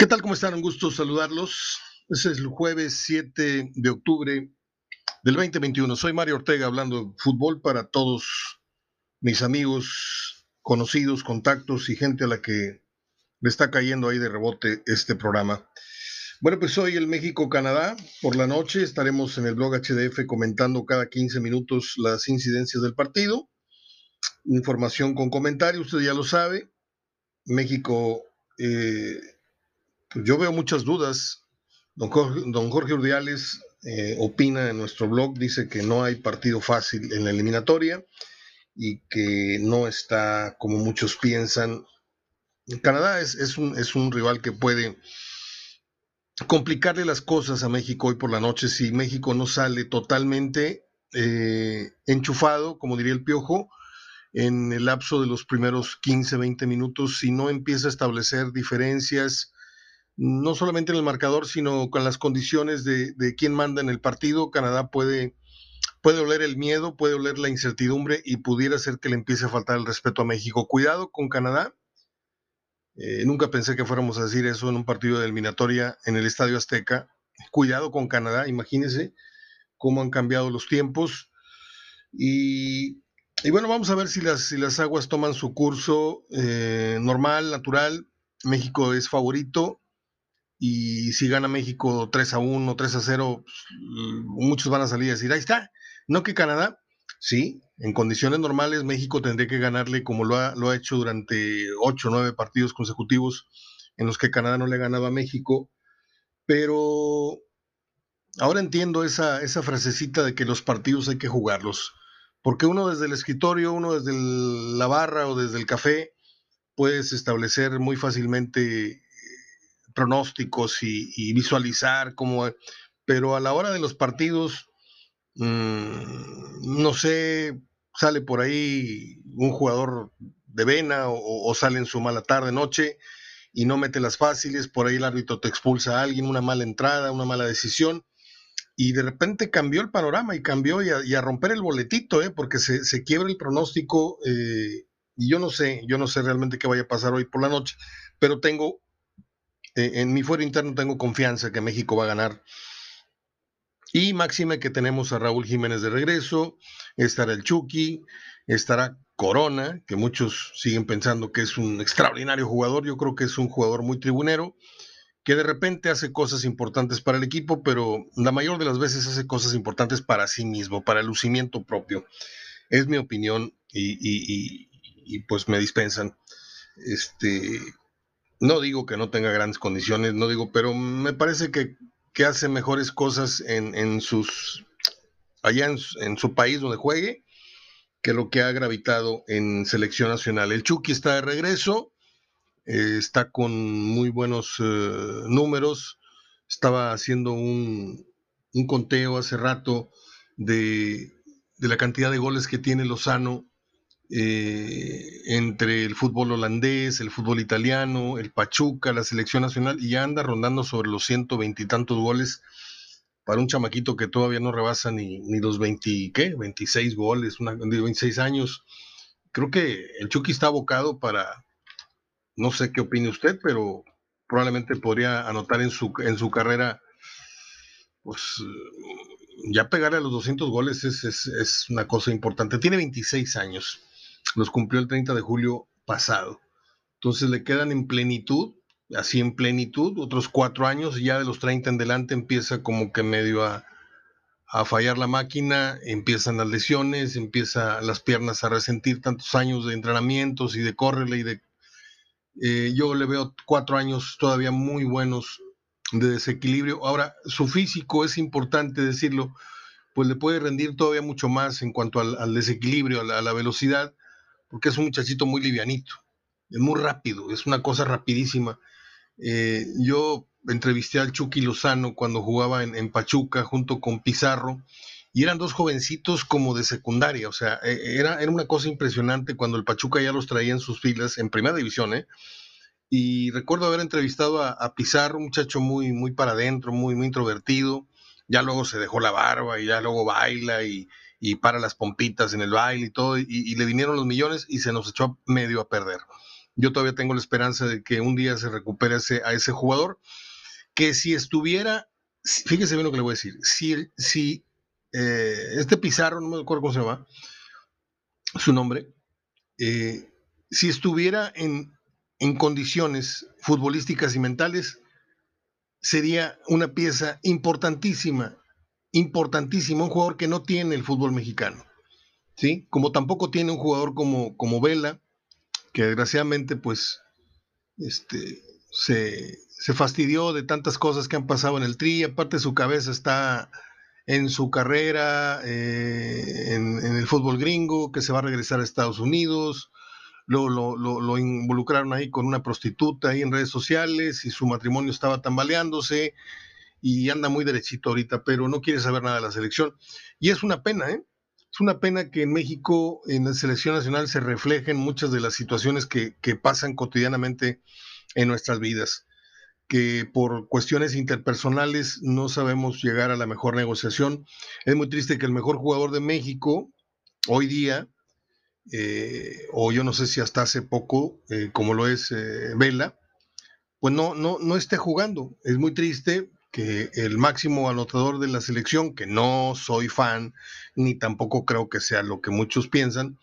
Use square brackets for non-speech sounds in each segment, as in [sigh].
¿Qué tal? ¿Cómo están? Un gusto saludarlos. Ese es el jueves 7 de octubre del 2021. Soy Mario Ortega hablando de fútbol para todos mis amigos, conocidos, contactos y gente a la que le está cayendo ahí de rebote este programa. Bueno, pues hoy el México-Canadá. Por la noche estaremos en el blog HDF comentando cada 15 minutos las incidencias del partido. Información con comentarios, usted ya lo sabe. México, eh, yo veo muchas dudas. Don Jorge, don Jorge Urdiales eh, opina en nuestro blog, dice que no hay partido fácil en la eliminatoria y que no está como muchos piensan. Canadá es, es, un, es un rival que puede complicarle las cosas a México hoy por la noche si México no sale totalmente eh, enchufado, como diría el Piojo, en el lapso de los primeros 15, 20 minutos, si no empieza a establecer diferencias, no solamente en el marcador, sino con las condiciones de, de quién manda en el partido, Canadá puede, puede oler el miedo, puede oler la incertidumbre y pudiera ser que le empiece a faltar el respeto a México. Cuidado con Canadá. Eh, nunca pensé que fuéramos a decir eso en un partido de eliminatoria en el Estadio Azteca. Cuidado con Canadá, imagínense cómo han cambiado los tiempos. Y y bueno, vamos a ver si las, si las aguas toman su curso eh, normal, natural. México es favorito y si gana México 3 a 1, 3 a 0, pues, muchos van a salir a decir, ahí está, no que Canadá. Sí, en condiciones normales México tendría que ganarle como lo ha, lo ha hecho durante 8 o 9 partidos consecutivos en los que Canadá no le ha ganado a México. Pero ahora entiendo esa, esa frasecita de que los partidos hay que jugarlos porque uno desde el escritorio, uno desde la barra o desde el café, puedes establecer muy fácilmente pronósticos y, visualizar cómo, pero a la hora de los partidos, mm, no sé, sale por ahí un jugador de vena o, o, sale en su mala tarde, noche y no mete las fáciles, por ahí el árbitro te expulsa a alguien, una mala entrada, una mala decisión y de repente cambió el panorama y cambió y a, romper el boletito, ¿eh? porque se, se quiebra el pronóstico eh, y yo no sé, yo no sé realmente qué vaya a pasar hoy por la noche, pero tengo, eh, en mi fuero interno tengo confianza que México va a ganar. Y máxime que tenemos a Raúl Jiménez de regreso, estará el Chucky, estará Corona, que muchos siguen pensando que es un extraordinario jugador, yo creo que es un jugador muy tribunero que de repente hace cosas importantes para el equipo, pero la mayor de las veces hace cosas importantes para sí mismo, para el lucimiento propio. Es mi opinión y, pues me dispensan. Este, no digo que no tenga grandes condiciones, no digo, pero me parece que, hace mejores cosas en, sus allá en, en, su país donde juegue que lo que ha gravitado en selección nacional. El Chucky está de regreso eh, está con muy buenos eh, números. Estaba haciendo un, conteo hace rato de, la cantidad de goles que tiene Lozano eh, entre el fútbol holandés, el fútbol italiano, el Pachuca, la selección nacional, y ya anda rondando sobre los ciento veintitantos goles para un chamaquito que todavía no rebasa ni, los 20, ¿qué? 26 goles, una, 26 años. Creo que el Chucky está abocado para, no sé qué opine usted, pero probablemente podría anotar en su, en su carrera, pues ya pegar a los 200 goles es, es, una cosa importante. Tiene 26 años, los cumplió el 30 de julio pasado. Entonces le quedan en plenitud, así en plenitud, otros cuatro años, ya de los 30 en delante empieza como que medio a, a fallar la máquina, empiezan las lesiones, empieza las piernas a resentir tantos años de entrenamientos y de córrele y de eh, yo le veo cuatro años todavía muy buenos de desequilibrio. Ahora, su físico es importante decirlo, pues le puede rendir todavía mucho más en cuanto al, desequilibrio, a la, velocidad, porque es un muchachito muy livianito, es muy rápido, es una cosa rapidísima. Eh, yo entrevisté al Chucky Lozano cuando jugaba en Pachuca junto con Pizarro y eran dos jovencitos como de secundaria, o sea, e, era, era una cosa impresionante cuando el Pachuca ya los traía en sus filas en primera división, ¿eh? Y recuerdo haber entrevistado a, Pizarro, un muchacho muy, muy para adentro, muy, muy introvertido, ya luego se dejó la barba y ya luego baila y, y para las pompitas en el baile y todo, y, le vinieron los millones y se nos echó medio a perder. Yo todavía tengo la esperanza de que un día se recupere a ese jugador, que si estuviera, fíjese bien lo que le voy a decir, si, si eh, este Pizarro, no me acuerdo cómo se llama, su nombre, eh, si estuviera en, en condiciones futbolísticas y mentales, sería una pieza importantísima, importantísima, un jugador que no tiene el fútbol mexicano, ¿sí? Como tampoco tiene un jugador como, como Vela, que desgraciadamente pues este, se, fastidió de tantas cosas que han pasado en el tri, aparte su cabeza está en su carrera eh, en, el fútbol gringo, que se va a regresar a Estados Unidos, lo, lo, involucraron ahí con una prostituta ahí en redes sociales y su matrimonio estaba tambaleándose y anda muy derechito ahorita, pero no quiere saber nada de la selección. Y es una pena, ¿eh? Es una pena que en México, en la selección nacional, se reflejen muchas de las situaciones que, que pasan cotidianamente en nuestras vidas, que por cuestiones interpersonales no sabemos llegar a la mejor negociación. Es muy triste que el mejor jugador de México hoy día, eh, o yo no sé si hasta hace poco, eh, como lo es eh, Vela, pues no, no, no esté jugando. Es muy triste que el máximo anotador de la selección, que no soy fan, ni tampoco creo que sea lo que muchos piensan,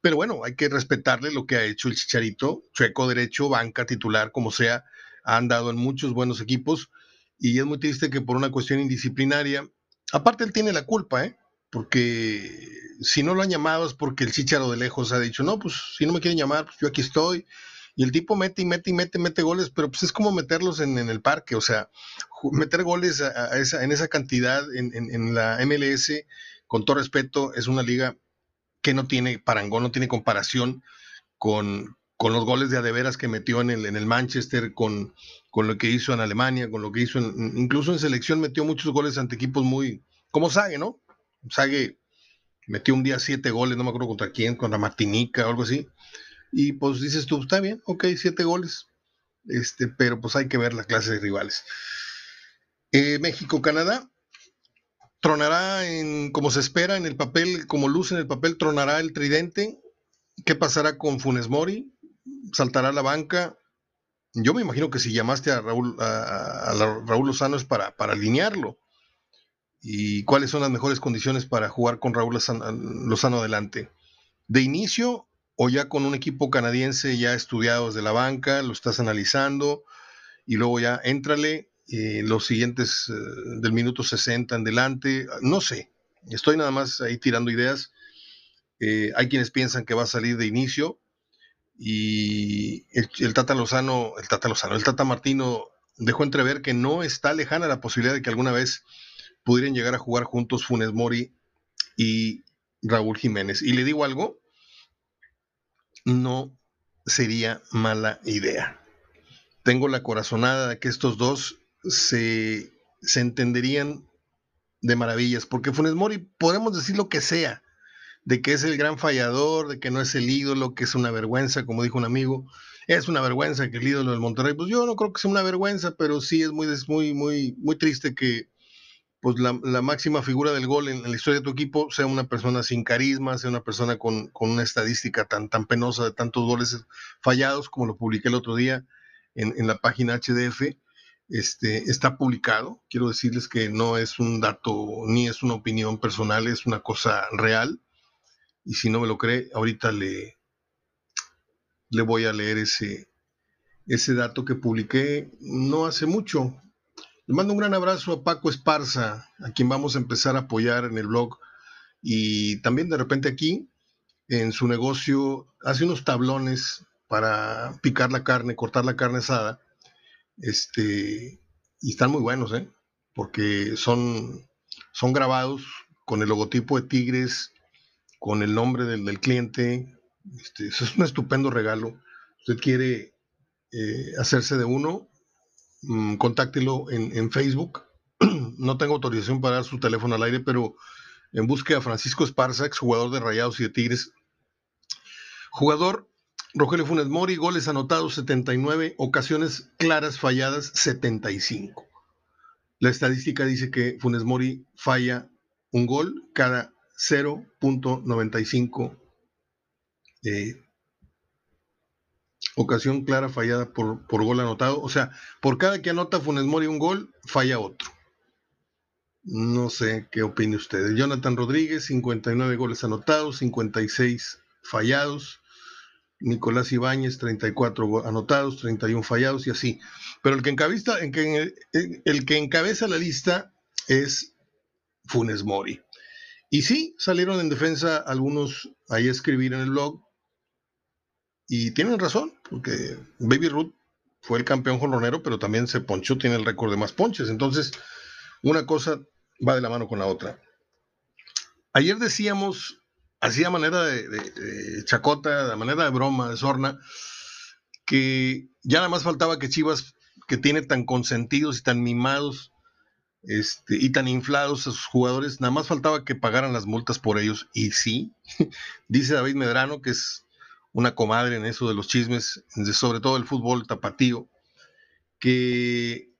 pero bueno, hay que respetarle lo que ha hecho el Chicharito, chueco derecho, banca, titular, como sea, ha andado en muchos buenos equipos y es muy triste que por una cuestión indisciplinaria, aparte él tiene la culpa, ¿eh? porque si no lo han llamado es porque el Chicharo de lejos ha dicho, no, pues si no me quieren llamar, pues yo aquí estoy. Y el tipo mete y mete y mete, mete goles, pero pues es como meterlos en, el parque, o sea, meter goles en esa cantidad en, en la MLS, con todo respeto, es una liga que no tiene parangón, no tiene comparación con, con los goles de adeveras que metió en el, en el Manchester, con, con, lo que hizo en Alemania, con lo que hizo en, incluso en selección metió muchos goles ante equipos muy, como Sague, ¿no? Sague metió un día siete goles, no me acuerdo contra quién, contra Martinica o algo así. Y pues dices tú, está bien, ok, siete goles. Este, pero pues hay que ver la clase de rivales. Eh, México-Canadá, tronará en, como se espera en el papel, como luce en el papel, tronará el tridente. ¿Qué pasará con Funes Mori? ¿Saltará la banca? Yo me imagino que si llamaste a Raúl, a, Raúl Lozano es para, para alinearlo. ¿Y cuáles son las mejores condiciones para jugar con Raúl Lozano, adelante? ¿De inicio o ya con un equipo canadiense ya estudiado desde la banca, lo estás analizando y luego ya éntrale eh, los siguientes eh, del minuto 60 en delante, no sé, estoy nada más ahí tirando ideas. Eh, hay quienes piensan que va a salir de inicio y el, Tata Lozano, el Tata Lozano, el Tata Martino dejó entrever que no está lejana la posibilidad de que alguna vez pudieran llegar a jugar juntos Funes Mori y Raúl Jiménez. Y le digo algo, no sería mala idea. Tengo la corazonada de que estos dos se, entenderían de maravillas, porque Funes Mori podemos decir lo que sea, de que es el gran fallador, de que no es el ídolo, que es una vergüenza, como dijo un amigo, es una vergüenza que el ídolo del Monterrey, pues yo no creo que sea una vergüenza, pero sí es muy, muy, muy, muy triste que pues la, máxima figura del gol en, la historia de tu equipo sea una persona sin carisma, sea una persona con, con, una estadística tan, tan penosa de tantos goles fallados, como lo publiqué el otro día en, en la página HDF, este, está publicado. Quiero decirles que no es un dato ni es una opinión personal, es una cosa real. Y si no me lo cree, ahorita le, le voy a leer ese, ese dato que publiqué no hace mucho. Le mando un gran abrazo a Paco Esparza, a quien vamos a empezar a apoyar en el blog. Y también de repente aquí, en su negocio, hace unos tablones para picar la carne, cortar la carne asada este, y están muy buenos, ¿eh? Porque son, son grabados con el logotipo de Tigres, con el nombre del, cliente. Este, es un estupendo regalo. Usted quiere eh, hacerse de uno, mm, contáctelo en, Facebook. [clears throat] no tengo autorización para dar su teléfono al aire, pero en busque a Francisco Esparza, jugador de Rayados y de Tigres. Jugador Rogelio Funes Mori, goles anotados 79, ocasiones claras falladas 75. La estadística dice que Funes Mori falla un gol cada 0.95 eh, ocasión clara fallada por, por gol anotado. O sea, por cada que anota Funes Mori un gol, falla otro. No sé qué opine usted. Jonathan Rodríguez, 59 goles anotados, 56 fallados. Nicolás Ibáñez, 34 anotados, 31 fallados y así. Pero el que, encabeza, el que, encabeza la lista es Funes Mori. Y sí, salieron en defensa algunos ahí escribir en el blog. Y tienen razón, porque Baby Ruth fue el campeón jonronero, pero también se ponchó, tiene el récord de más ponches. Entonces, una cosa va de la mano con la otra. Ayer decíamos así a manera de, chacota, de manera de broma, de sorna, que ya nada más faltaba que Chivas, que tiene tan consentidos y tan mimados este, y tan inflados a sus jugadores, nada más faltaba que pagaran las multas por ellos. Y sí, [laughs] dice David Medrano, que es una comadre en eso de los chismes, sobre todo el fútbol tapatío, que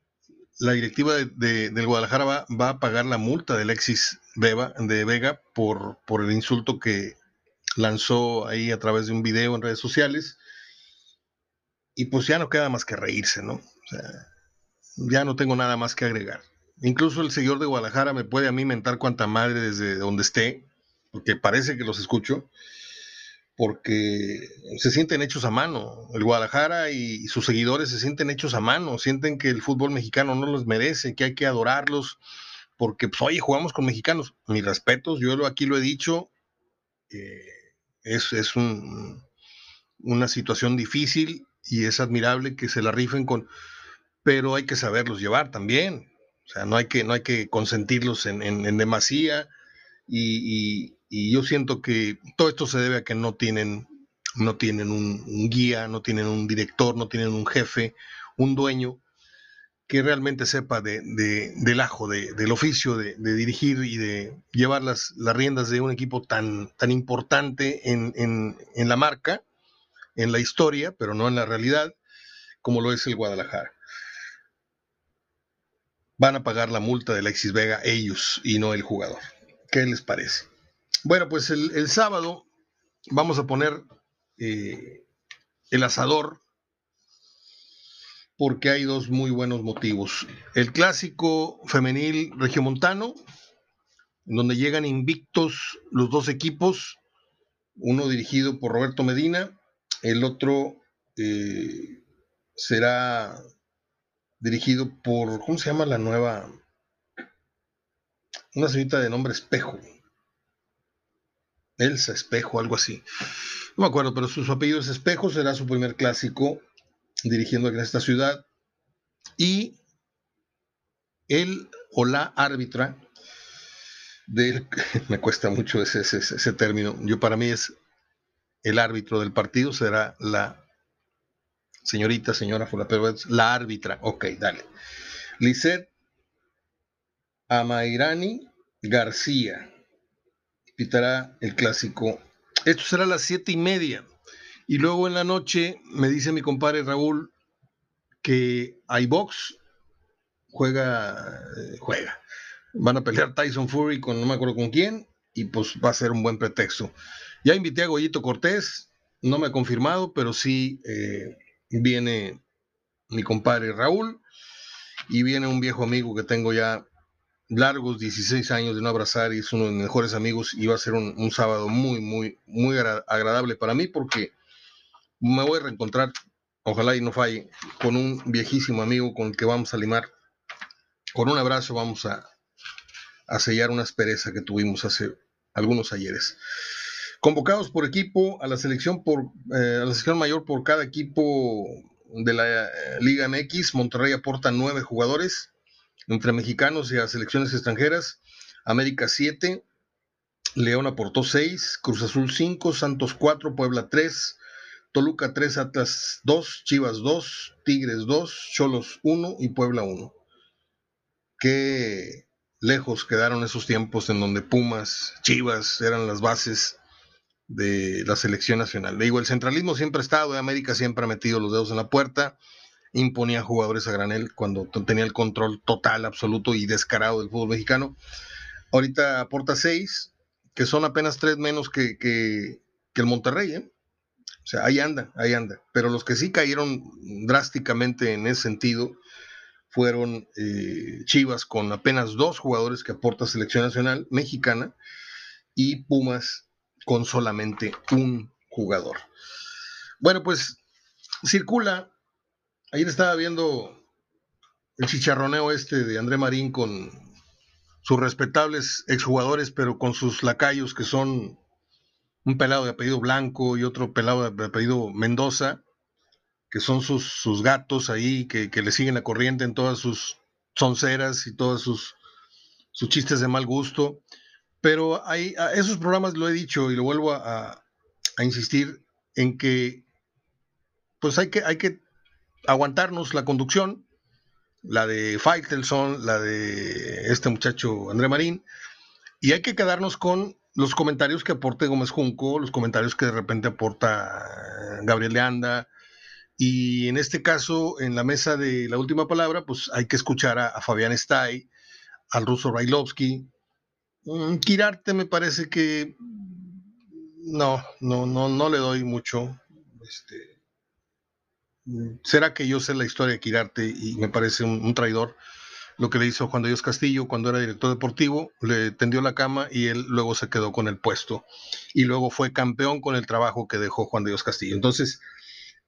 la directiva de, del Guadalajara va, a pagar la multa de Alexis de Vega por, por el insulto que lanzó ahí a través de un video en redes sociales. Y pues ya no queda más que reírse, ¿no? Ya no tengo nada más que agregar. Incluso el señor de Guadalajara me puede a mí mentar cuanta madre desde donde esté, porque parece que los escucho porque se sienten hechos a mano. El Guadalajara y, sus seguidores se sienten hechos a mano, sienten que el fútbol mexicano no los merece, que hay que adorarlos, porque, pues, oye, jugamos con mexicanos. Mis respetos, yo aquí lo he dicho, eh, es, es una situación difícil y es admirable que se la rifen con, pero hay que saberlos llevar también. O sea, no hay que, no hay que consentirlos en, en demasía y, yo siento que todo esto se debe a que no tienen, no tienen un, guía, no tienen un director, no tienen un jefe, un dueño que realmente sepa de, del ajo, del oficio de, dirigir y de llevar las, riendas de un equipo tan, tan importante en, en, la marca, en la historia, pero no en la realidad, como lo es el Guadalajara. Van a pagar la multa de Alexis Vega ellos y no el jugador. ¿Qué les parece? Bueno, pues el, sábado vamos a poner eh, el asador porque hay dos muy buenos motivos. El clásico femenil regiomontano, donde llegan invictos los dos equipos, uno dirigido por Roberto Medina, el otro eh, será dirigido por, ¿cómo se llama la nueva? una señorita de nombre Espejo. Elsa Espejo, algo así. No me acuerdo, pero su, apellido es Espejo, será su primer clásico dirigiendo en esta ciudad. Y él o la árbitra, de, [laughs] me cuesta mucho ese, ese, término, yo para mí es el árbitro del partido, será la señorita, señora, la árbitra, ok, dale. Lisette Amairani García. Pitará el clásico. Esto será a las siete y media. Y luego en la noche me dice mi compadre Raúl que hay. Juega, eh, juega. Van a pelear Tyson Fury con no me acuerdo con quién. Y pues va a ser un buen pretexto. Ya invité a Goyito Cortés. No me ha confirmado, pero sí eh, viene mi compadre Raúl. Y viene un viejo amigo que tengo ya largos 16 años de no abrazar y es uno de mis mejores amigos y va a ser un, sábado muy, muy, muy agradable para mí porque me voy a reencontrar, ojalá y no falle, con un viejísimo amigo con el que vamos a limar. Con un abrazo vamos a, a sellar una aspereza que tuvimos hace algunos ayeres. Convocados por equipo a la selección por eh, a la selección mayor por cada equipo de la eh, Liga MX, Monterrey aporta nueve jugadores, entre mexicanos y a selecciones extranjeras. América 7, León aportó 6, Cruz Azul 5, Santos 4, Puebla 3, Toluca 3, Atlas 2, Chivas 2, Tigres 2, Cholos 1 y Puebla 1. Qué lejos quedaron esos tiempos en donde Pumas, Chivas eran las bases de la selección nacional. Le digo, el centralismo siempre ha estado, América siempre ha metido los dedos en la puerta imponía jugadores a granel cuando tenía el control total, absoluto y descarado del fútbol mexicano. Ahorita aporta seis, que son apenas tres menos que, el Monterrey. ¿eh? O sea, ahí anda, ahí anda. Pero los que sí cayeron drásticamente en ese sentido fueron eh, Chivas con apenas dos jugadores que aporta selección nacional mexicana y Pumas con solamente un jugador. Bueno, pues circula. Ayer estaba viendo el chicharroneo este de André Marín con sus respetables exjugadores, pero con sus lacayos que son un pelado de apellido Blanco y otro pelado de apellido Mendoza, que son sus, sus gatos ahí, que, le siguen la corriente en todas sus sonceras y todos sus, sus chistes de mal gusto. Pero hay, a esos programas lo he dicho y lo vuelvo a, a insistir en que pues hay que, hay que aguantarnos la conducción, la de Faitelson, la de este muchacho André Marín, y hay que quedarnos con los comentarios que aporte Gómez Junco, los comentarios que de repente aporta Gabriel Leanda, y en este caso, en la mesa de la última palabra, pues hay que escuchar a, Fabián Stay, al ruso Railovsky. Mm, Kirarte me parece que no, no, no, no le doy mucho. Este, ¿Será que yo sé la historia de Quirarte y me parece un, traidor? Lo que le hizo Juan de Dios Castillo cuando era director deportivo, le tendió la cama y él luego se quedó con el puesto. Y luego fue campeón con el trabajo que dejó Juan de Dios Castillo. Entonces,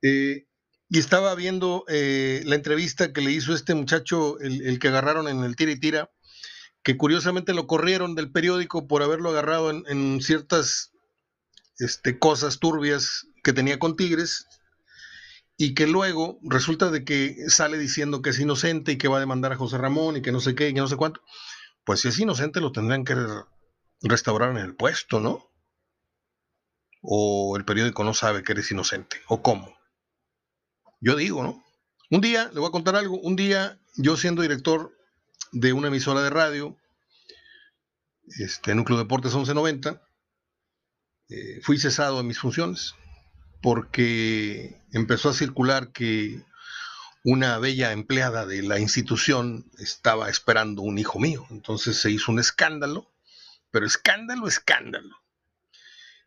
eh, y estaba viendo eh, la entrevista que le hizo este muchacho, el, que agarraron en el tira y tira, que curiosamente lo corrieron del periódico por haberlo agarrado en, ciertas este, cosas turbias que tenía con Tigres y que luego resulta de que sale diciendo que es inocente y que va a demandar a José Ramón y que no sé qué y que no sé cuánto. Pues si es inocente lo tendrán que restaurar en el puesto, ¿no? O el periódico no sabe que eres inocente, o cómo. Yo digo, ¿no? Un día, le voy a contar algo, un día yo siendo director de una emisora de radio, este, Núcleo Deportes 1190, eh, fui cesado de mis funciones porque empezó a circular que una bella empleada de la institución estaba esperando un hijo mío. Entonces se hizo un escándalo, pero escándalo, escándalo.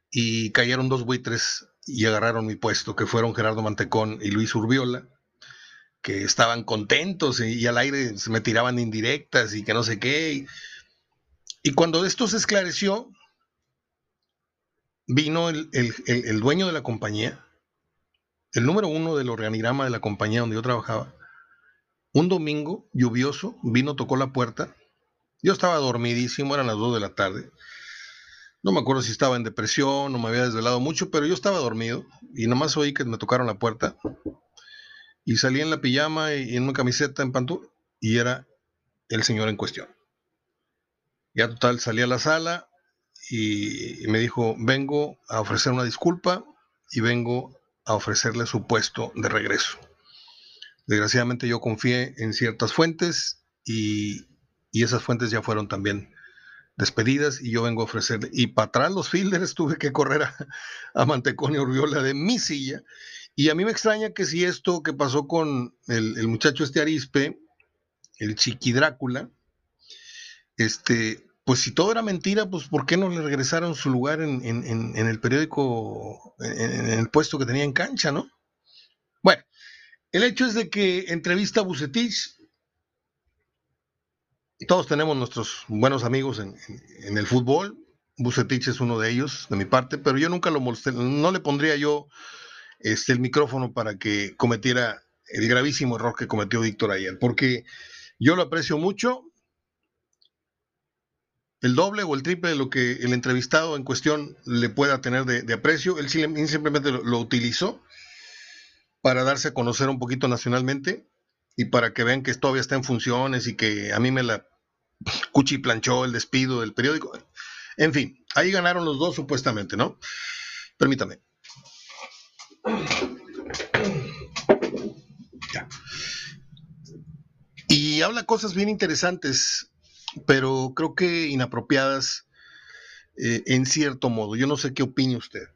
Y cayeron dos buitres y agarraron mi puesto, que fueron Gerardo Mantecón y Luis Urbiola, que estaban contentos y, al aire se me tiraban indirectas y que no sé qué. y cuando esto se esclareció, vino el, dueño de la compañía, el número uno del organigrama de la compañía donde yo trabajaba, un domingo lluvioso, vino, tocó la puerta. Yo estaba dormidísimo, eran las dos de la tarde. No me acuerdo si estaba en depresión o me había desvelado mucho, pero yo estaba dormido y nomás oí que me tocaron la puerta. Y salí en la pijama y en una camiseta en pantú y era el señor en cuestión. Ya total, salí a la sala, y me dijo, vengo a ofrecer una disculpa y vengo a ofrecerle su puesto de regreso. Desgraciadamente yo confié en ciertas fuentes y, esas fuentes ya fueron también despedidas y yo vengo a ofrecerle. Y para atrás los fielders [laughs] tuve que correr a, a Manteconio Urbiola de mi silla. Y a mí me extraña que si esto que pasó con el, el muchacho este Arispe, el Chiqui Drácula, este, pues si todo era mentira, pues ¿por qué no le regresaron su lugar en, el periódico, en, el puesto que tenía en cancha, ¿no? Bueno, el hecho es de que entrevista a Bucetich, todos tenemos nuestros buenos amigos en, el fútbol, Bucetich es uno de ellos, de mi parte, pero yo nunca lo molesté, no le pondría yo este, el micrófono para que cometiera el gravísimo error que cometió Víctor ayer, porque yo lo aprecio mucho, el doble o el triple de lo que el entrevistado en cuestión le pueda tener de, aprecio. Él simplemente lo, utilizó para darse a conocer un poquito nacionalmente y para que vean que todavía está en funciones y que a mí me la cuchiplanchó el despido del periódico. En fin, ahí ganaron los dos supuestamente, ¿no? Permítame. Y habla cosas bien interesantes pero creo que inapropiadas eh, en cierto modo. Yo no sé qué opine usted.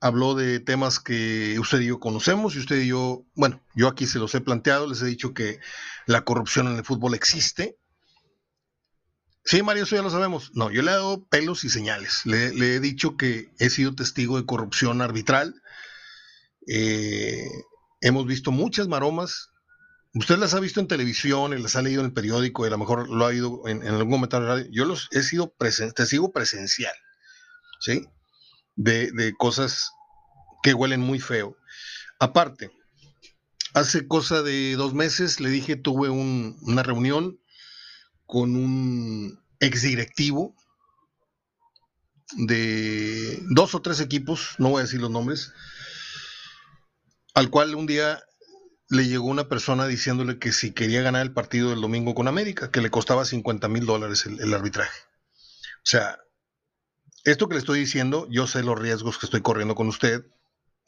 Habló de temas que usted y yo conocemos y usted y yo, bueno, yo aquí se los he planteado, les he dicho que la corrupción en el fútbol existe Sí, Mario, eso ya lo sabemos. No, yo le he dado pelos y señales. Le, he dicho que he sido testigo de corrupción arbitral. Eh, hemos visto muchas maromas. Usted las ha visto en televisión, y las ha leído en el periódico, y a lo mejor lo ha ido en, algún momento radio. Yo los he sido testigo presencial, ¿sí? De, de cosas que huelen muy feo. Aparte, hace cosa de dos meses le dije, tuve una reunión con un exdirectivo de dos o tres equipos, no voy a decir los nombres, al cual un día le llegó una persona diciéndole que si quería ganar el partido del domingo con América, que le costaba 50 mil dólares el, arbitraje. O sea, esto que le estoy diciendo, yo sé los riesgos que estoy corriendo con usted,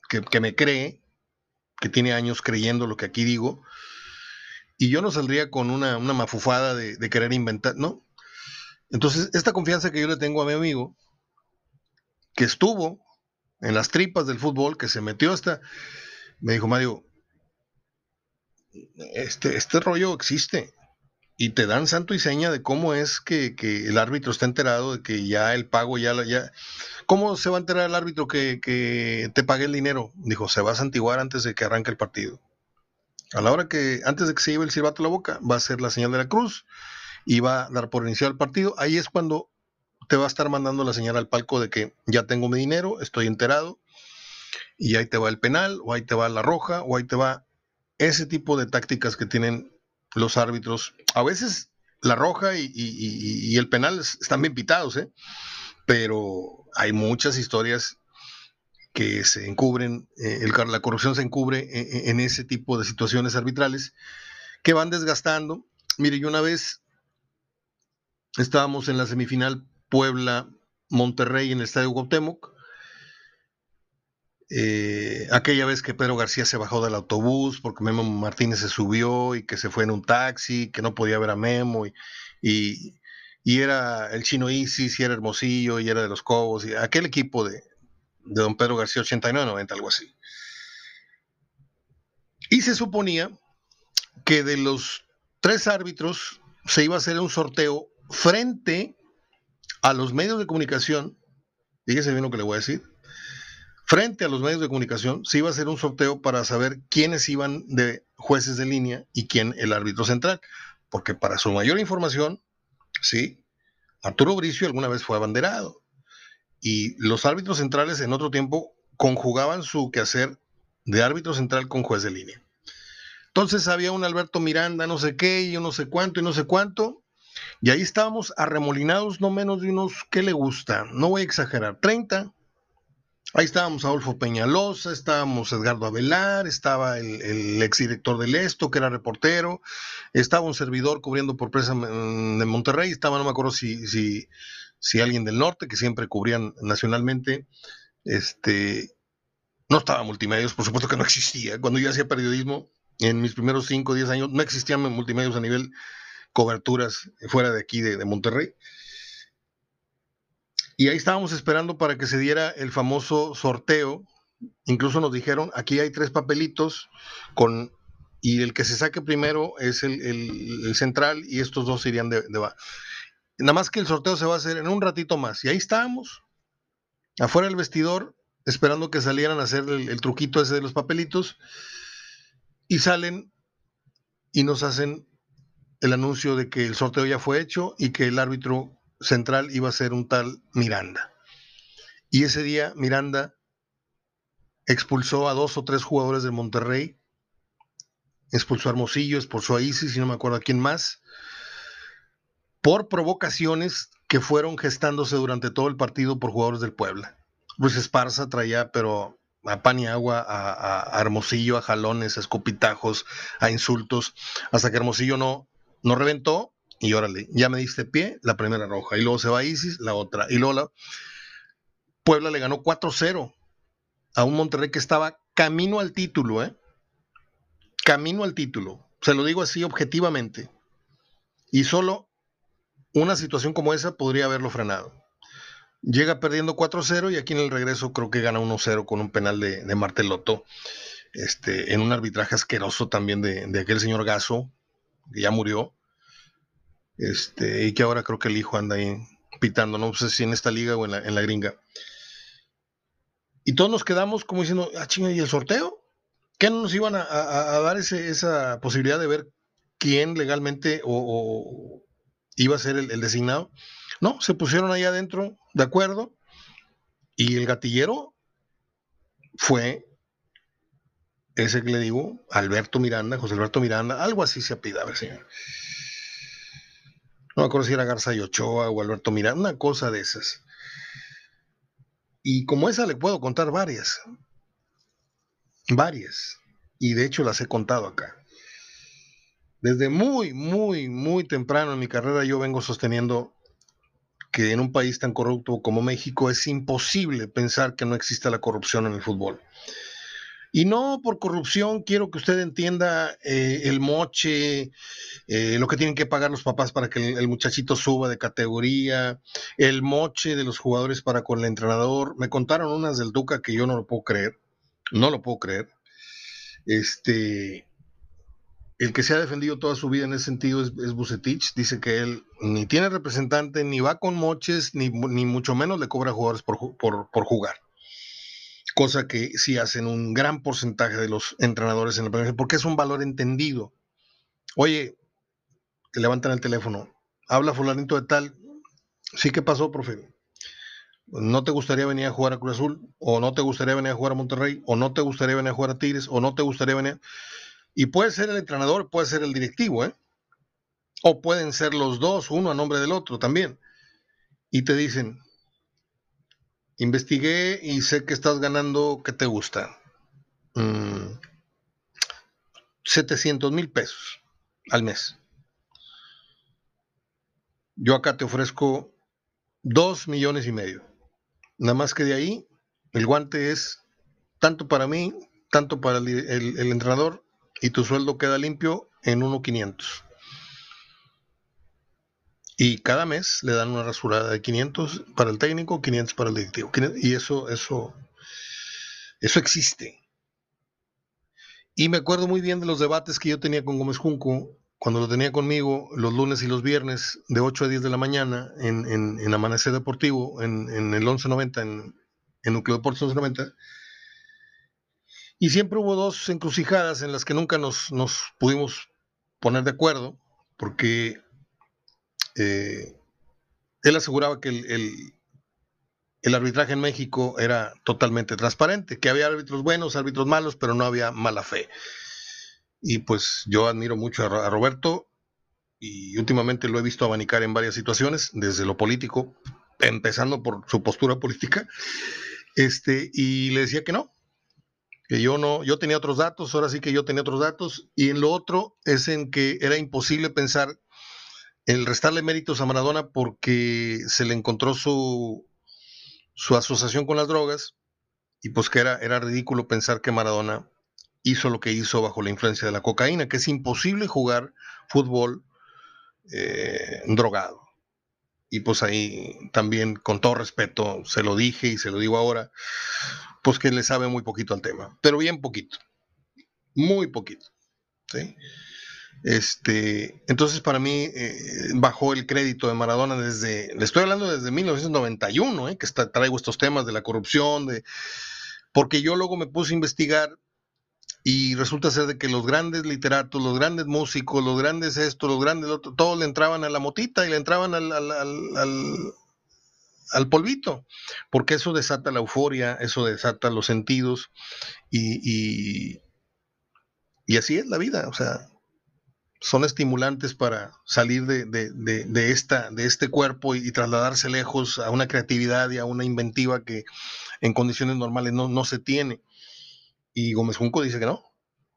que me cree, que tiene años creyendo lo que aquí digo, y yo no saldría con una, mafufada de, querer inventar, ¿no? Entonces, esta confianza que yo le tengo a mi amigo, que estuvo en las tripas del fútbol, que se metió hasta, me dijo, Mario, este, este rollo existe. Y te dan santo y seña de cómo es que, el árbitro está enterado de que ya el pago ya, ya... ¿Cómo se va a enterar el árbitro que, que te pague el dinero? Dijo, se va a santiguar antes de que arranque el partido. A la hora que, antes de que se lleve el silbato a la boca, va a ser la señal de la cruz y va a dar por iniciado el partido. Ahí es cuando te va a estar mandando la señal al palco de que ya tengo mi dinero, estoy enterado, y ahí te va el penal, o ahí te va la roja, o ahí te va ese tipo de tácticas que tienen los árbitros. A veces la roja y, el penal están bien pitados, ¿eh? pero hay muchas historias que se encubren, eh, la corrupción se encubre eh, eh, en, ese tipo de situaciones arbitrales que van desgastando. Mire, yo una vez estábamos en la semifinal Puebla-Monterrey en el Estadio Cuauhtémoc, aquella vez que Pedro García se bajó del autobús porque Memo Martínez se subió y que se fue en un taxi, que no podía ver a Memo y, y, y era el chino Isis y era Hermosillo y era de los Cobos y aquel equipo de, de don Pedro García 89-90, algo así. Y se suponía que de los tres árbitros se iba a hacer un sorteo frente a los medios de comunicación, fíjese bien lo que le voy a decir, frente a los medios de comunicación se iba a hacer un sorteo para saber quiénes iban de jueces de línea y quién el árbitro central, porque para su mayor información, sí, Arturo Bricio alguna vez fue abanderado, y los árbitros centrales en otro tiempo conjugaban su quehacer de árbitro central con juez de línea. Entonces había un Alberto Miranda, no sé qué, y yo no sé cuánto, y no sé cuánto, y ahí estábamos arremolinados no menos de unos, ¿qué le gusta? No voy a exagerar, 30. Ahí estábamos Adolfo Peñalosa, estábamos Edgardo Avelar, estaba el, el exdirector del Esto, que era reportero, estaba un servidor cubriendo por presa de Monterrey, estaba, no me acuerdo si, si si alguien del norte, que siempre cubrían nacionalmente, este, no estaba multimedios, por supuesto que no existía. Cuando yo hacía periodismo, en mis primeros 5 o 10 años, no existían multimedios a nivel coberturas fuera de aquí, de, Monterrey. Y ahí estábamos esperando para que se diera el famoso sorteo. Incluso nos dijeron, aquí hay tres papelitos con y el que se saque primero es el, central y estos dos irían de, de, Nada más que el sorteo se va a hacer en un ratito más. Y ahí estábamos, afuera del vestidor, esperando que salieran a hacer el, truquito ese de los papelitos. Y salen y nos hacen el anuncio de que el sorteo ya fue hecho y que el árbitro central iba a ser un tal Miranda. Y ese día Miranda expulsó a dos o tres jugadores de Monterrey, expulsó a Hermosillo, expulsó a Isis y no me acuerdo a quién más, por provocaciones que fueron gestándose durante todo el partido por jugadores del Puebla. Luis Esparza traía, pero a pan y agua, a, Hermosillo, a jalones, a escopitajos, a insultos, hasta que Hermosillo no, no reventó y órale, ya me diste pie, la primera roja. Y luego se va Isis, la otra. Y luego Puebla le ganó 4-0 a un Monterrey que estaba camino al título, ¿eh? Camino al título. Se lo digo así objetivamente. Y solo una situación como esa podría haberlo frenado. Llega perdiendo 4-0 y aquí en el regreso creo que gana 1-0 con un penal de, de Martelotto, este, en un arbitraje asqueroso también de, aquel señor Gaso, que ya murió. Este, y que ahora creo que el hijo anda ahí pitando, no sé si en esta liga o en la, en la gringa. Y todos nos quedamos como diciendo, ah, chinga, ¿y el sorteo? ¿Qué no nos iban a, dar esa posibilidad de ver quién legalmente o, iba a ser el, designado? No, se pusieron ahí adentro, de acuerdo, y el gatillero fue ese que le digo, Alberto Miranda, José Alberto Miranda, algo así se apida, a ver, señor. No me acuerdo si era Garza y Ochoa o Alberto Miranda, una cosa de esas. Y como esa le puedo contar varias. Varias. Y de hecho las he contado acá. Desde muy, muy, muy temprano en mi carrera yo vengo sosteniendo que en un país tan corrupto como México es imposible pensar que no exista la corrupción en el fútbol. Y no por corrupción quiero que usted entienda eh, el moche, eh, lo que tienen que pagar los papás para que el, muchachito suba de categoría, el moche de los jugadores para con el entrenador. Me contaron unas del Duca que yo no lo puedo creer, no lo puedo creer. Este, el que se ha defendido toda su vida en ese sentido es, Bucetich. Dice que él ni tiene representante, ni va con moches, ni, mucho menos le cobra jugadores por, por jugar cosa que sí hacen un gran porcentaje de los entrenadores en el país, porque es un valor entendido. Oye, te levantan el teléfono, habla fulanito de tal, sí, ¿qué pasó, profe? ¿No te gustaría venir a jugar a Cruz Azul? ¿O no te gustaría venir a jugar a Monterrey? ¿O no te gustaría venir a jugar a Tigres? ¿O no te gustaría venir? Y puede ser el entrenador, puede ser el directivo, ¿eh? O pueden ser los dos, uno a nombre del otro también. Y te dicen, Investigué y sé que estás ganando, ¿qué te gusta? 700 mm, mil pesos al mes. Yo acá te ofrezco 2 millones y medio. Nada más que de ahí, el guante es tanto para mí, tanto para el, el entrenador, y tu sueldo queda limpio en 1.500. Y cada mes le dan una rasurada de 500 para el técnico, 500 para el directivo. Y eso, eso, eso existe. Y me acuerdo muy bien de los debates que yo tenía con Gómez Junco, cuando lo tenía conmigo los lunes y los viernes de 8 a 10 de la mañana en, en, Amanecer Deportivo, en, en, el 1190, en, en Núcleo Deportes 1190. Y siempre hubo dos encrucijadas en las que nunca nos, nos pudimos poner de acuerdo, porque eh, él aseguraba que el, arbitraje en México era totalmente transparente, que había árbitros buenos, árbitros malos, pero no había mala fe. Y pues yo admiro mucho a, Roberto y últimamente lo he visto abanicar en varias situaciones, desde lo político, empezando por su postura política, este, y le decía que no, que yo no, yo tenía otros datos, ahora sí que yo tenía otros datos, y en lo otro es en que era imposible pensar el restarle méritos a Maradona porque se le encontró su, su asociación con las drogas y pues que era, era ridículo pensar que Maradona hizo lo que hizo bajo la influencia de la cocaína, que es imposible jugar fútbol eh, drogado. Y pues ahí también, con todo respeto, se lo dije y se lo digo ahora, pues que le sabe muy poquito al tema, pero bien poquito, muy poquito. ¿sí? Este, entonces para mí eh, bajó el crédito de Maradona desde, le estoy hablando desde 1991, eh, que traigo estos temas de la corrupción, de, porque yo luego me puse a investigar y resulta ser de que los grandes literatos, los grandes músicos, los grandes esto, los grandes otro, todos le entraban a la motita y le entraban al, polvito, porque eso desata la euforia, eso desata los sentidos y así es la vida, o sea, son estimulantes para salir de, esta, de este cuerpo y, trasladarse lejos a una creatividad y a una inventiva que en condiciones normales no, se tiene. Y Gómez Junco dice que no,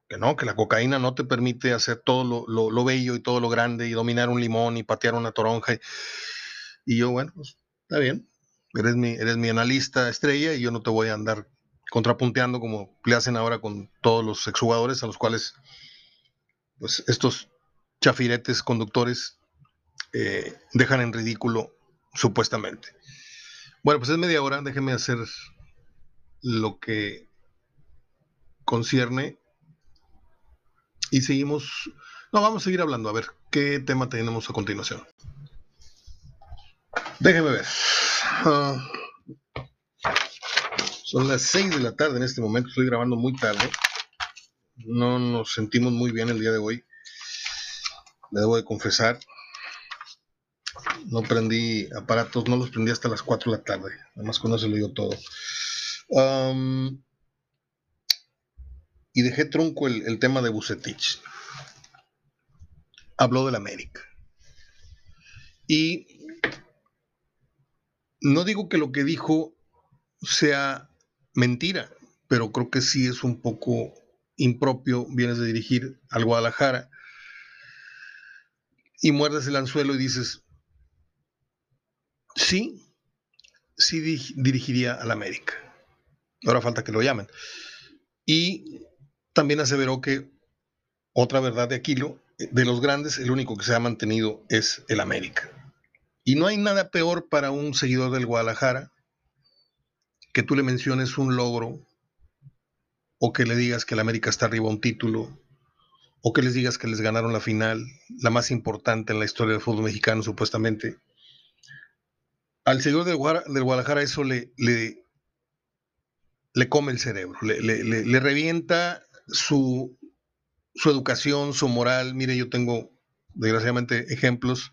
que no, que la cocaína no te permite hacer todo lo, bello y todo lo grande y dominar un limón y patear una toronja. Y yo, bueno, pues está bien, eres mi, eres mi analista estrella y yo no te voy a andar contrapunteando como le hacen ahora con todos los exjugadores a los cuales pues estos chafiretes conductores eh, dejan en ridículo supuestamente. Bueno, pues es media hora, déjenme hacer lo que concierne y seguimos, no, vamos a seguir hablando, a ver, ¿Qué tema tenemos a continuación? Déjeme ver. Ah, son las 6 de la tarde en este momento, estoy grabando muy tarde. No nos sentimos muy bien el día de hoy. Le debo de confesar. No prendí aparatos, no los prendí hasta las 4 de la tarde. Nada más con eso lo digo todo. y dejé trunco el, el tema de Bucetich. Habló del América. Y no digo que lo que dijo sea mentira, pero creo que sí es un poco impropio. Vienes de dirigir al Guadalajara y muerdes el anzuelo y dices, sí, sí dirigiría al América. Ahora falta que lo llamen. Y también aseveró que otra verdad de Aquilo, de los grandes, el único que se ha mantenido es el América. Y no hay nada peor para un seguidor del Guadalajara que tú le menciones un logro o que le digas que el América está arriba a un título o que les digas que les ganaron la final, la más importante en la historia del fútbol mexicano supuestamente. Al seguidor del, Guadalajara eso le, le, le come el cerebro, le, le revienta su, su educación, su moral. Mire, yo tengo desgraciadamente ejemplos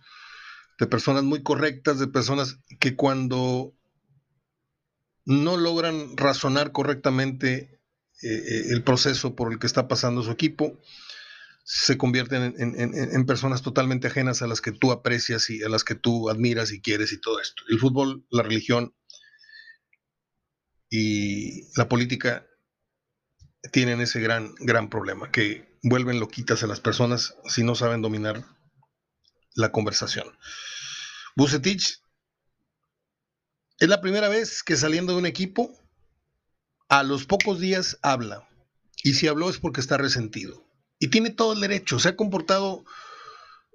de personas muy correctas, de personas que cuando no logran razonar correctamente eh, eh, el proceso por el que está pasando su equipo, se convierten en, personas totalmente ajenas a las que tú aprecias y a las que tú admiras y quieres y todo esto. El fútbol, la religión y la política tienen ese gran, gran problema, que vuelven loquitas a las personas si no saben dominar la conversación. Bucetich es la primera vez que saliendo de un equipo, a los pocos días habla. Y si habló es porque está resentido. Y tiene todo el derecho. Se ha comportado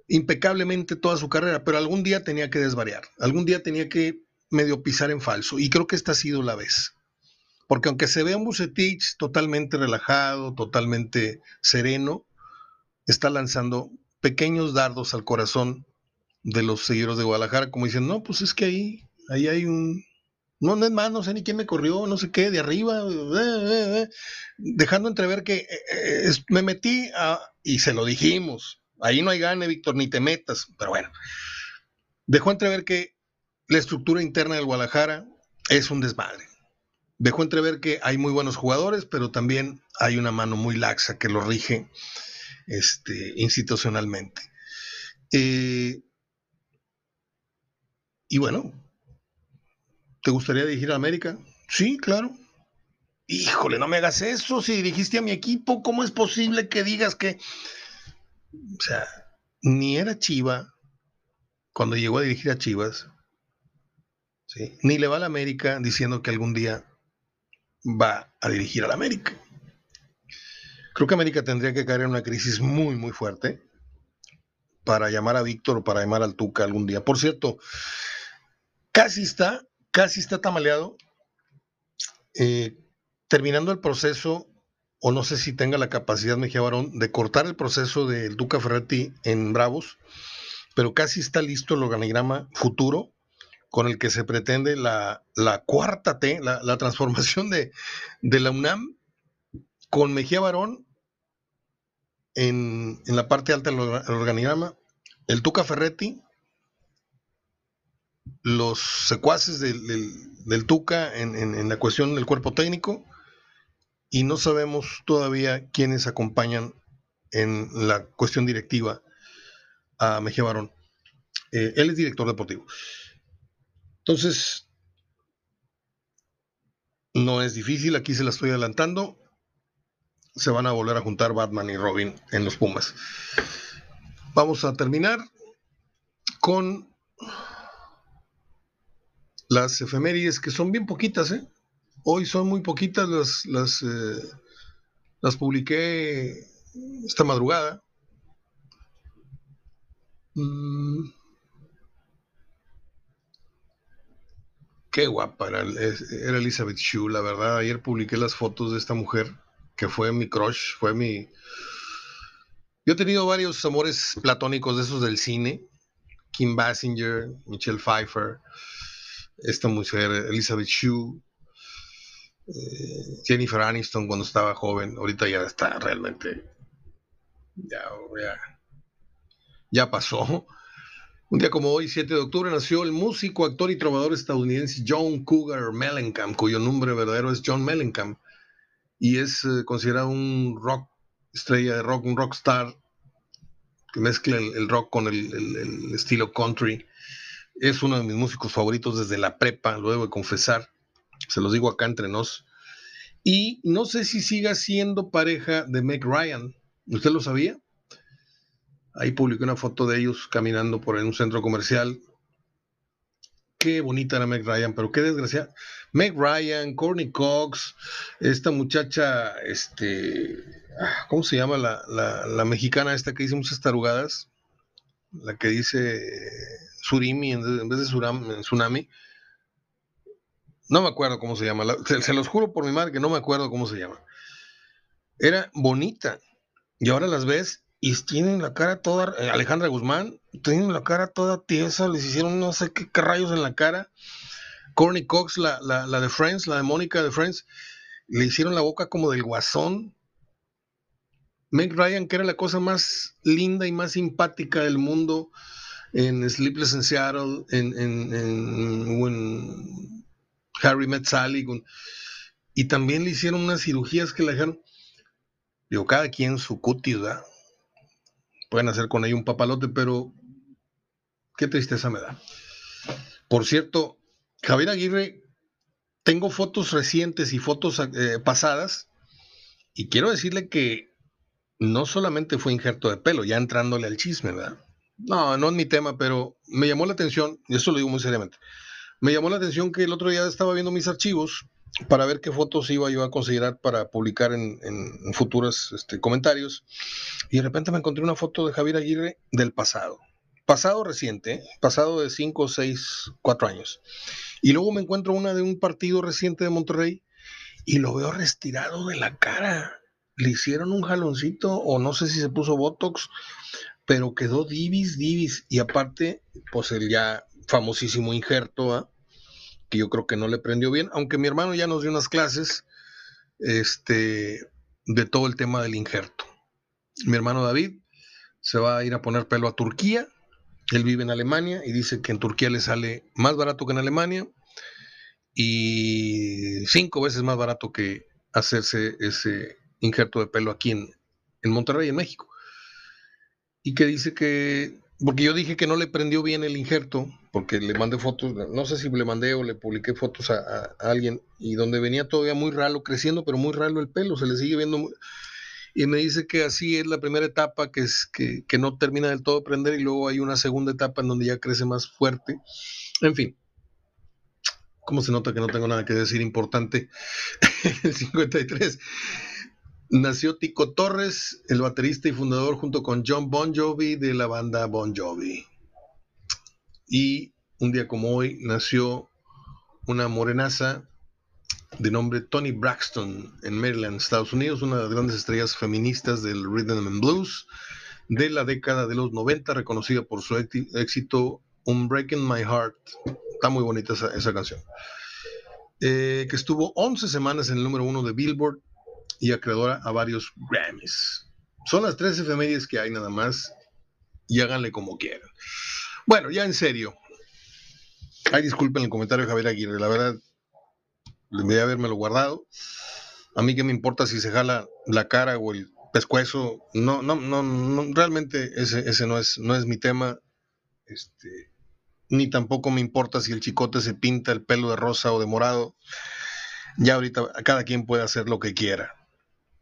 impecablemente toda su carrera, pero algún día tenía que desvariar. Algún día tenía que medio pisar en falso. Y creo que esta ha sido la vez. Porque aunque se vea un Bucetich totalmente relajado, totalmente sereno, está lanzando pequeños dardos al corazón de los seguidores de Guadalajara, como dicen, no, pues es que ahí, ahí hay un, no, no es más, no sé ni quién me corrió, no sé qué, de arriba, eh, eh, eh", dejando entrever que me metí y se lo dijimos, ahí no hay gane, Víctor, ni te metas, pero bueno, dejó entrever que la estructura interna del Guadalajara es un desmadre. Dejó entrever que hay muy buenos jugadores, pero también hay una mano muy laxa que lo rige este, institucionalmente. Y bueno, ¿te gustaría dirigir a América? Sí, claro. Híjole, no me hagas eso. Si dirigiste a mi equipo, ¿cómo es posible que digas que... O sea, ni era Chiva cuando llegó a dirigir a Chivas, ni le va a la América diciendo que algún día va a dirigir a la América. Creo que América tendría que caer en una crisis muy, muy fuerte para llamar a Víctor o para llamar al Tuca algún día. Por cierto, casi está, casi está tamaleado. Eh, terminando el proceso, o no sé si tenga la capacidad Mejía Barón de cortar el proceso del Duca Ferretti en Bravos, pero casi está listo el organigrama futuro con el que se pretende la, cuarta T, la, transformación de, de, la UNAM, con Mejía Barón en, la parte alta del organigrama, el Tuca Ferretti los secuaces del, Tuca en, la cuestión del cuerpo técnico y no sabemos todavía quiénes acompañan en la cuestión directiva a Mejía Barón. Eh, él es director deportivo. Entonces, no es difícil, aquí se la estoy adelantando. Se van a volver a juntar Batman y Robin en los Pumas. Vamos a terminar con las efemérides, que son bien poquitas, ¿eh? Hoy son muy poquitas, las, las, eh, publiqué esta madrugada. Mm. Qué guapa era, era, Elizabeth Shue, la verdad. Ayer publiqué las fotos de esta mujer, que fue mi crush, fue mi, Yo he tenido varios amores platónicos de esos del cine. Kim Basinger, Michelle Pfeiffer, esta mujer, Elizabeth Shue, eh, Jennifer Aniston cuando estaba joven. Ahorita ya está realmente. Ya, ya, ya pasó. Un día como hoy, 7 de octubre, nació el músico, actor y trovador estadounidense John Cougar Mellencamp, cuyo nombre verdadero es John Mellencamp, y es eh, considerado un rock, estrella de rock, un rockstar que mezcla el, rock con el, estilo country. Es uno de mis músicos favoritos desde la prepa, lo debo de confesar. Se los digo acá entre nos. Y no sé si siga siendo pareja de Meg Ryan. ¿Usted lo sabía? Ahí publiqué una foto de ellos caminando por un centro comercial. Qué bonita era Meg Ryan, pero qué desgracia. Meg Ryan, Courtney Cox, esta muchacha, este, ah, ¿cómo se llama la, mexicana esta que dice muchas tarugadas? La que dice Surimi en vez de Tsunami. No me acuerdo cómo se llama. Se, los juro por mi madre que no me acuerdo cómo se llama. Era bonita. Y ahora las ves y tienen la cara toda, eh, Alejandra Guzmán, tienen la cara toda tiesa, les hicieron no sé qué, rayos en la cara. Courtney Cox, la, de Friends, la de Mónica de Friends, le hicieron la boca como del guasón. Meg Ryan, que era la cosa más linda y más simpática del mundo en Sleepless in Seattle, en, Harry Met Sally, y también le hicieron unas cirugías que le dejaron, digo, cada quien su cutis, ¿verdad? pueden hacer con ella un papalote, pero qué tristeza me da. Por cierto, Javier Aguirre, tengo fotos recientes y fotos eh, pasadas, y quiero decirle que no solamente fue injerto de pelo, ya entrándole al chisme, ¿verdad? No, no es mi tema, pero me llamó la atención, y eso lo digo muy seriamente, me llamó la atención que el otro día estaba viendo mis archivos para ver qué fotos iba yo a considerar para publicar en, futuros este, comentarios. Y de repente me encontré una foto de Javier Aguirre del pasado. Pasado reciente, pasado de 5, 6, 4 años. Y luego me encuentro una de un partido reciente de Monterrey y lo veo retirado de la cara. Le hicieron un jaloncito o no sé si se puso Botox, pero quedó divis, divis. Y aparte, pues el ya famosísimo injerto, ¿ah? que yo creo que no le prendió bien, aunque mi hermano ya nos dio unas clases este, de todo el tema del injerto. Mi hermano David se va a ir a poner pelo a Turquía, él vive en Alemania y dice que en Turquía le sale más barato que en Alemania y cinco veces más barato que hacerse ese injerto de pelo aquí en, en Monterrey, en México. Y que dice que porque yo dije que no le prendió bien el injerto, porque le mandé fotos, no sé si le mandé o le publiqué fotos a, alguien, y donde venía todavía muy ralo, creciendo, pero muy ralo el pelo, se le sigue viendo. y me dice que así es la primera etapa, que, es, que, que no termina del todo de prender, y luego hay una segunda etapa en donde ya crece más fuerte. En fin, ¿cómo se nota que no tengo nada que decir importante? [laughs] el 53. Nació Tico Torres, el baterista y fundador junto con John Bon Jovi de la banda Bon Jovi. Y un día como hoy nació una morenaza de nombre Tony Braxton en Maryland, Estados Unidos, una de las grandes estrellas feministas del rhythm and blues de la década de los 90, reconocida por su éxito Unbreaking My Heart. Está muy bonita esa, canción. Eh, que estuvo 11 semanas en el número uno de Billboard y acreedora a varios Grammys. Son las tres efemérides que hay nada más y háganle como quieran. Bueno, ya en serio. Ay, disculpen el comentario de Javier Aguirre, la verdad, debería lo guardado. A mí que me importa si se jala la cara o el pescuezo. No, no, no, realmente ese, ese no, es, no es mi tema. Este, ni tampoco me importa si el chicote se pinta el pelo de rosa o de morado. Ya ahorita cada quien puede hacer lo que quiera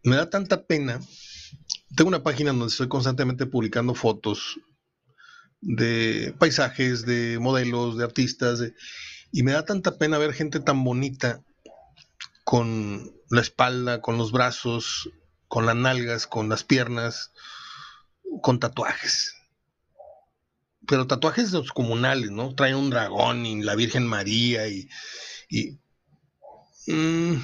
me da tanta pena. Tengo una página donde estoy constantemente publicando fotos de paisajes, de modelos, de artistas, y me da tanta pena ver gente tan bonita con la espalda, con los brazos, con las nalgas, con las piernas, con tatuajes. Pero tatuajes los comunales, ¿no? Trae un dragón y la Virgen María y... y mm,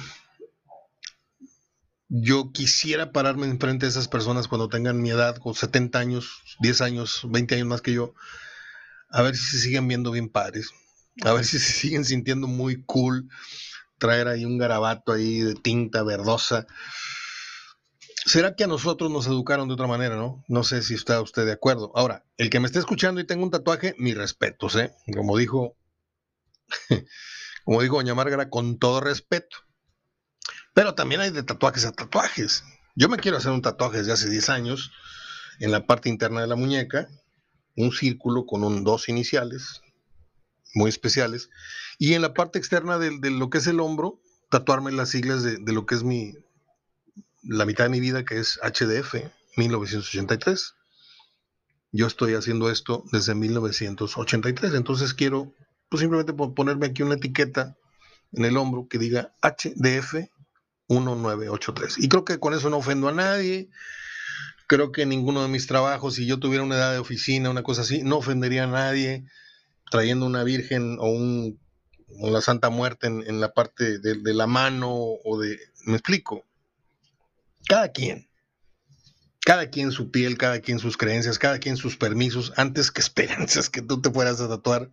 yo quisiera pararme enfrente de esas personas cuando tengan mi edad, con 70 años, 10 años, 20 años más que yo, a ver si se siguen viendo bien padres, a ver si se [laughs] siguen sintiendo muy cool, traer ahí un garabato ahí de tinta verdosa. ¿Será que a nosotros nos educaron de otra manera, no? No sé si está usted de acuerdo. Ahora, el que me esté escuchando y tenga un tatuaje, mi respetos, ¿eh? Como dijo, [laughs] como dijo doña Márgara, con todo respeto. Pero también hay de tatuajes a tatuajes. Yo me quiero hacer un tatuaje desde hace 10 años en la parte interna de la muñeca, un círculo con un, dos iniciales muy especiales, y en la parte externa de, lo que es el hombro, tatuarme las siglas de, lo que es mi, la mitad de mi vida, que es HDF, 1983. Yo estoy haciendo esto desde 1983, entonces quiero pues simplemente ponerme aquí una etiqueta en el hombro que diga HDF 1983. Y creo que con eso no ofendo a nadie. Creo que ninguno de mis trabajos, si yo tuviera una edad de oficina, una cosa así, no ofendería a nadie trayendo una virgen o, un, la Santa Muerte en, la parte de, la mano o de... Me explico. Cada quien. Cada quien su piel, cada quien sus creencias, cada quien sus permisos, antes que esperanzas que tú te fueras a tatuar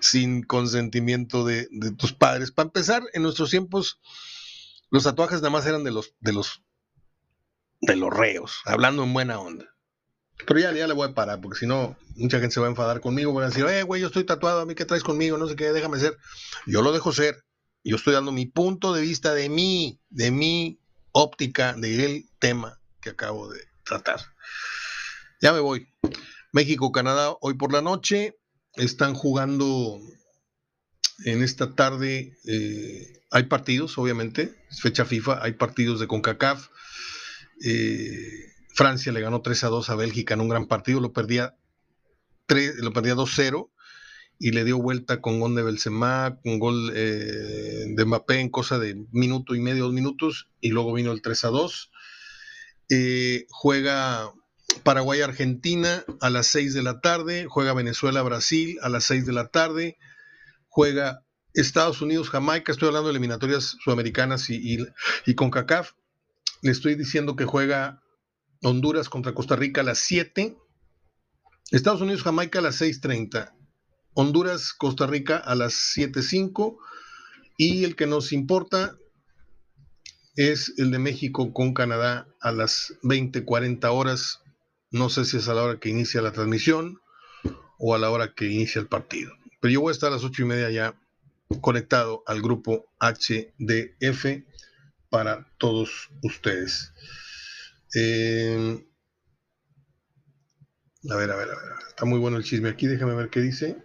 sin consentimiento de, de tus padres. Para empezar, en nuestros tiempos los tatuajes nada más eran de los, de los, de los reos, hablando en buena onda. Pero ya, ya le voy a parar, porque si no, mucha gente se va a enfadar conmigo. Van a decir, eh, güey, yo estoy tatuado, a mí qué traes conmigo, no sé qué, déjame ser. Yo lo dejo ser. Yo estoy dando mi punto de vista de mí, de mi óptica, del tema que acabo de tratar. Ya me voy. México, Canadá, hoy por la noche están jugando en esta tarde. Eh, hay partidos, obviamente, fecha FIFA, hay partidos de CONCACAF. Eh, Francia le ganó 3 a 2 a Bélgica en un gran partido, lo perdía, lo perdía 2-0 y le dio vuelta con gol de con gol eh, de Mbappé en cosa de minuto y medio, dos minutos, y luego vino el 3 a 2. Eh, juega Paraguay-Argentina a las 6 de la tarde, juega Venezuela-Brasil a las 6 de la tarde, juega Estados Unidos, Jamaica, estoy hablando de eliminatorias sudamericanas y, y, con CACAF. Le estoy diciendo que juega Honduras contra Costa Rica a las 7. Estados Unidos, Jamaica a las 6.30. Honduras, Costa Rica a las 7.05. Y el que nos importa es el de México con Canadá a las 20.40 horas. No sé si es a la hora que inicia la transmisión o a la hora que inicia el partido. Pero yo voy a estar a las ocho y media ya conectado al grupo HDF para todos ustedes. Eh, a ver, a ver, a ver. Está muy bueno el chisme aquí. Déjame ver qué dice.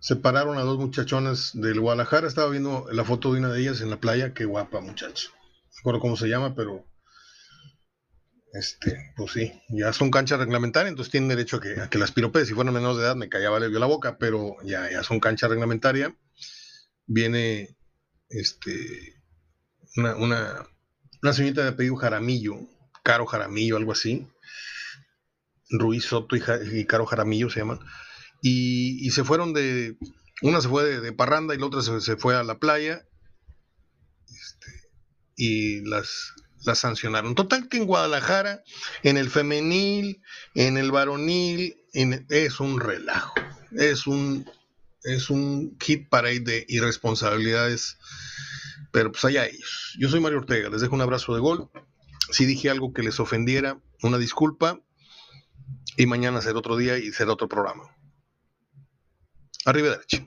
Separaron a dos muchachonas del Guadalajara. Estaba viendo la foto de una de ellas en la playa. Qué guapa, muchacho. No recuerdo cómo se llama, pero este, pues sí, ya son canchas reglamentarias, entonces tienen derecho a que, que las piropes, si fueran menores de edad, me callaba le la boca, pero ya, ya son canchas reglamentarias. Viene este, una, una, una señorita de apellido Jaramillo, Caro Jaramillo, algo así. Ruiz Soto y, Caro Jaramillo se llaman. Y, se fueron de. Una se fue de, parranda y la otra se, fue a la playa. Este, y las, la sancionaron. Total que en Guadalajara, en el femenil, en el varonil, es un relajo. Es un, es un hit parade de irresponsabilidades. Pero pues allá ellos. Yo soy Mario Ortega, les dejo un abrazo de gol. Si dije algo que les ofendiera, una disculpa. Y mañana será otro día y será otro programa. Arriba derecha.